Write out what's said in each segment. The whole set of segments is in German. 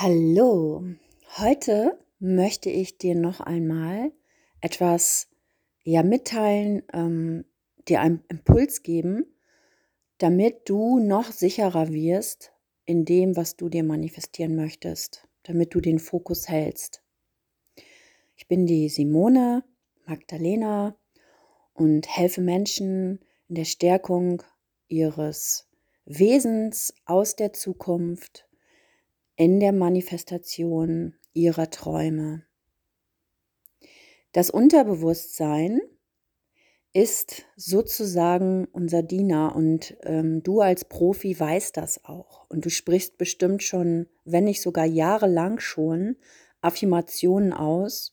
Hallo, heute möchte ich dir noch einmal etwas ja mitteilen, ähm, dir einen Impuls geben, damit du noch sicherer wirst in dem, was du dir manifestieren möchtest, damit du den Fokus hältst. Ich bin die Simone Magdalena und helfe Menschen in der Stärkung ihres Wesens aus der Zukunft in der Manifestation ihrer Träume. Das Unterbewusstsein ist sozusagen unser Diener und ähm, du als Profi weißt das auch. Und du sprichst bestimmt schon, wenn nicht sogar jahrelang schon, Affirmationen aus,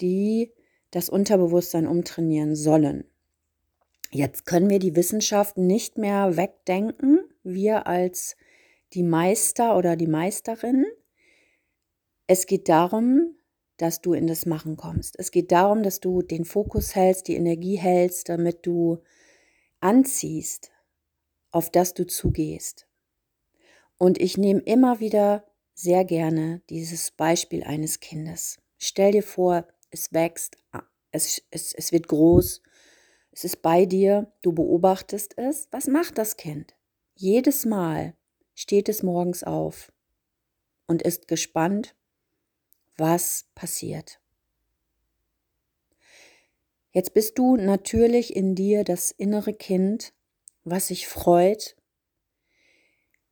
die das Unterbewusstsein umtrainieren sollen. Jetzt können wir die Wissenschaft nicht mehr wegdenken. Wir als die Meister oder die Meisterin. Es geht darum, dass du in das Machen kommst. Es geht darum, dass du den Fokus hältst, die Energie hältst, damit du anziehst, auf das du zugehst. Und ich nehme immer wieder sehr gerne dieses Beispiel eines Kindes. Stell dir vor, es wächst, es, es, es wird groß, es ist bei dir, du beobachtest es. Was macht das Kind? Jedes Mal, steht es morgens auf und ist gespannt, was passiert. Jetzt bist du natürlich in dir das innere Kind, was sich freut,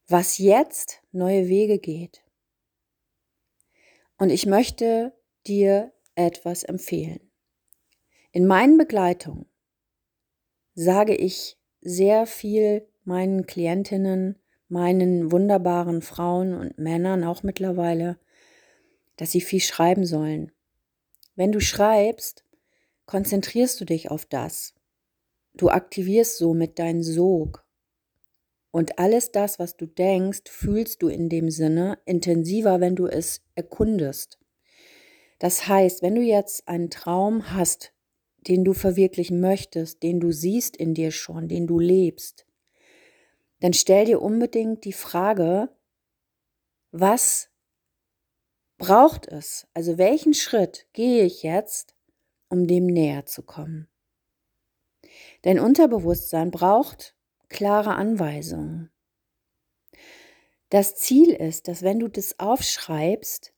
was jetzt neue Wege geht. Und ich möchte dir etwas empfehlen. In meinen Begleitungen sage ich sehr viel meinen Klientinnen, meinen wunderbaren Frauen und Männern auch mittlerweile, dass sie viel schreiben sollen. Wenn du schreibst, konzentrierst du dich auf das. Du aktivierst somit deinen Sog. Und alles das, was du denkst, fühlst du in dem Sinne intensiver, wenn du es erkundest. Das heißt, wenn du jetzt einen Traum hast, den du verwirklichen möchtest, den du siehst in dir schon, den du lebst, dann stell dir unbedingt die Frage, was braucht es? Also welchen Schritt gehe ich jetzt, um dem näher zu kommen? Dein Unterbewusstsein braucht klare Anweisungen. Das Ziel ist, dass wenn du das aufschreibst,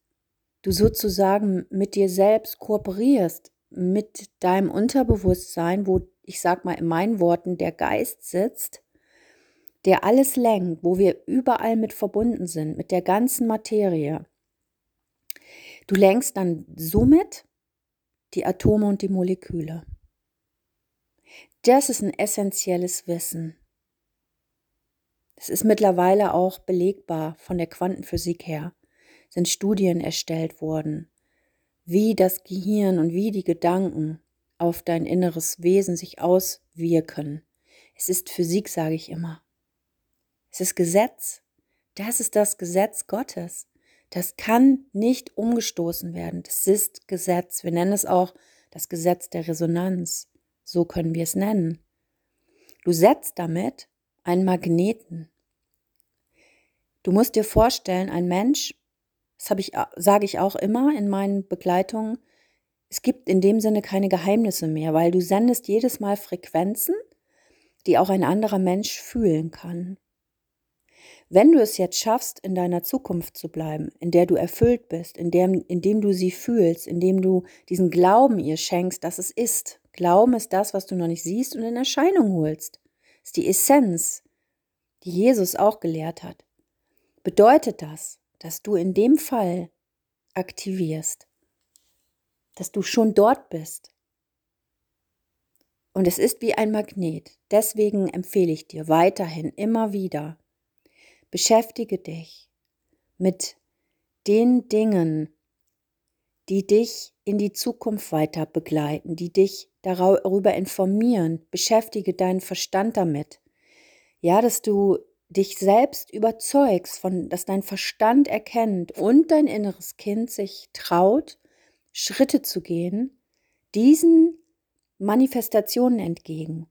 du sozusagen mit dir selbst kooperierst, mit deinem Unterbewusstsein, wo ich sag mal in meinen Worten der Geist sitzt der alles lenkt, wo wir überall mit verbunden sind, mit der ganzen Materie. Du lenkst dann somit die Atome und die Moleküle. Das ist ein essentielles Wissen. Es ist mittlerweile auch belegbar von der Quantenphysik her. Sind Studien erstellt worden, wie das Gehirn und wie die Gedanken auf dein inneres Wesen sich auswirken. Es ist Physik, sage ich immer. Es ist Gesetz. Das ist das Gesetz Gottes. Das kann nicht umgestoßen werden. Das ist Gesetz. Wir nennen es auch das Gesetz der Resonanz. So können wir es nennen. Du setzt damit einen Magneten. Du musst dir vorstellen, ein Mensch, das ich, sage ich auch immer in meinen Begleitungen, es gibt in dem Sinne keine Geheimnisse mehr, weil du sendest jedes Mal Frequenzen, die auch ein anderer Mensch fühlen kann. Wenn du es jetzt schaffst, in deiner Zukunft zu bleiben, in der du erfüllt bist, in dem, indem du sie fühlst, indem du diesen Glauben ihr schenkst, dass es ist. Glauben ist das, was du noch nicht siehst und in Erscheinung holst. Ist die Essenz, die Jesus auch gelehrt hat. Bedeutet das, dass du in dem Fall aktivierst, dass du schon dort bist. Und es ist wie ein Magnet. Deswegen empfehle ich dir weiterhin immer wieder, Beschäftige dich mit den Dingen, die dich in die Zukunft weiter begleiten, die dich darüber informieren. Beschäftige deinen Verstand damit. Ja, dass du dich selbst überzeugst, von, dass dein Verstand erkennt und dein inneres Kind sich traut, Schritte zu gehen, diesen Manifestationen entgegen.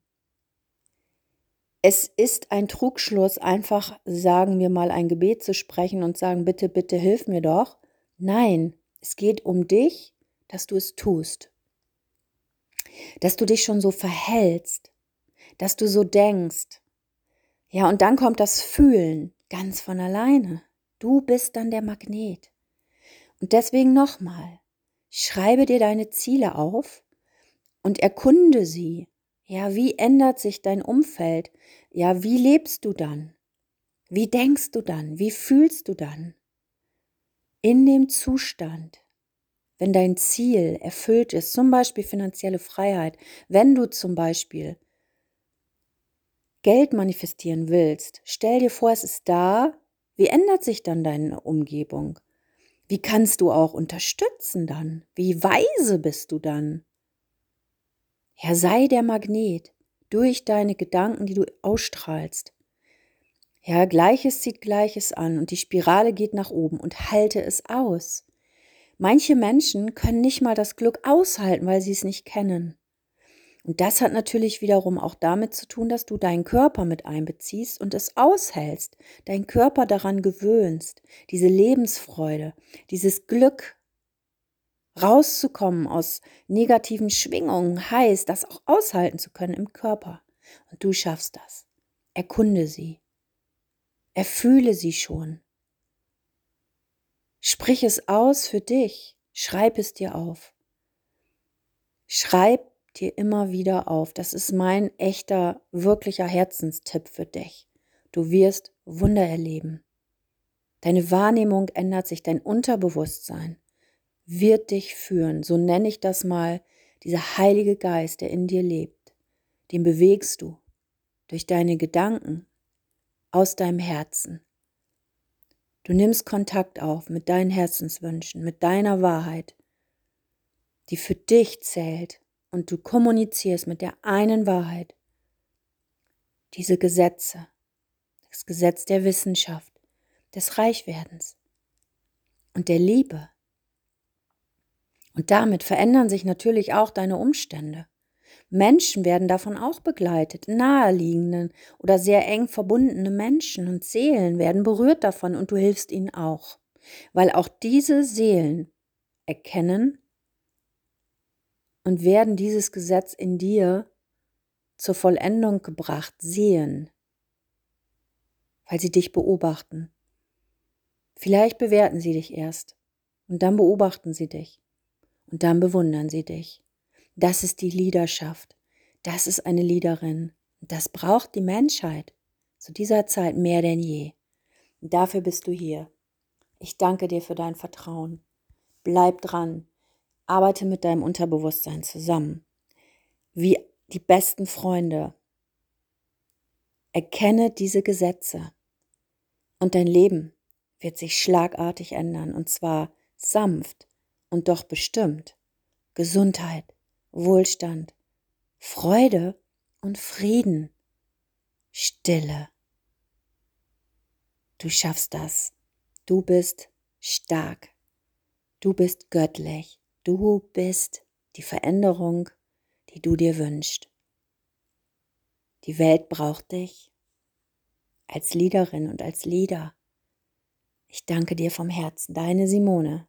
Es ist ein Trugschluss, einfach, sagen wir mal, ein Gebet zu sprechen und sagen, bitte, bitte, hilf mir doch. Nein, es geht um dich, dass du es tust. Dass du dich schon so verhältst, dass du so denkst. Ja, und dann kommt das Fühlen ganz von alleine. Du bist dann der Magnet. Und deswegen nochmal, schreibe dir deine Ziele auf und erkunde sie. Ja, wie ändert sich dein Umfeld? Ja, wie lebst du dann? Wie denkst du dann? Wie fühlst du dann? In dem Zustand, wenn dein Ziel erfüllt ist, zum Beispiel finanzielle Freiheit, wenn du zum Beispiel Geld manifestieren willst, stell dir vor, es ist da, wie ändert sich dann deine Umgebung? Wie kannst du auch unterstützen dann? Wie weise bist du dann? Ja, sei der Magnet durch deine Gedanken, die du ausstrahlst. Ja, Gleiches zieht Gleiches an und die Spirale geht nach oben und halte es aus. Manche Menschen können nicht mal das Glück aushalten, weil sie es nicht kennen. Und das hat natürlich wiederum auch damit zu tun, dass du deinen Körper mit einbeziehst und es aushältst, deinen Körper daran gewöhnst, diese Lebensfreude, dieses Glück rauszukommen aus negativen Schwingungen heißt, das auch aushalten zu können im Körper. Und du schaffst das. Erkunde sie. Erfühle sie schon. Sprich es aus für dich. Schreib es dir auf. Schreib dir immer wieder auf. Das ist mein echter, wirklicher Herzenstipp für dich. Du wirst Wunder erleben. Deine Wahrnehmung ändert sich, dein Unterbewusstsein wird dich führen. So nenne ich das mal, dieser Heilige Geist, der in dir lebt. Den bewegst du durch deine Gedanken aus deinem Herzen. Du nimmst Kontakt auf mit deinen Herzenswünschen, mit deiner Wahrheit, die für dich zählt und du kommunizierst mit der einen Wahrheit diese Gesetze, das Gesetz der Wissenschaft, des Reichwerdens und der Liebe. Und damit verändern sich natürlich auch deine Umstände. Menschen werden davon auch begleitet, naheliegenden oder sehr eng verbundene Menschen und Seelen werden berührt davon und du hilfst ihnen auch, weil auch diese Seelen erkennen, und werden dieses Gesetz in dir zur Vollendung gebracht sehen, weil sie dich beobachten. Vielleicht bewerten sie dich erst und dann beobachten sie dich und dann bewundern sie dich. Das ist die Liederschaft. Das ist eine Liederin. Das braucht die Menschheit zu dieser Zeit mehr denn je. Und dafür bist du hier. Ich danke dir für dein Vertrauen. Bleib dran. Arbeite mit deinem Unterbewusstsein zusammen. Wie die besten Freunde. Erkenne diese Gesetze. Und dein Leben wird sich schlagartig ändern. Und zwar sanft und doch bestimmt. Gesundheit, Wohlstand, Freude und Frieden. Stille. Du schaffst das. Du bist stark. Du bist göttlich. Du bist die Veränderung, die du dir wünschst. Die Welt braucht dich als Leaderin und als Leader. Ich danke dir vom Herzen, deine Simone.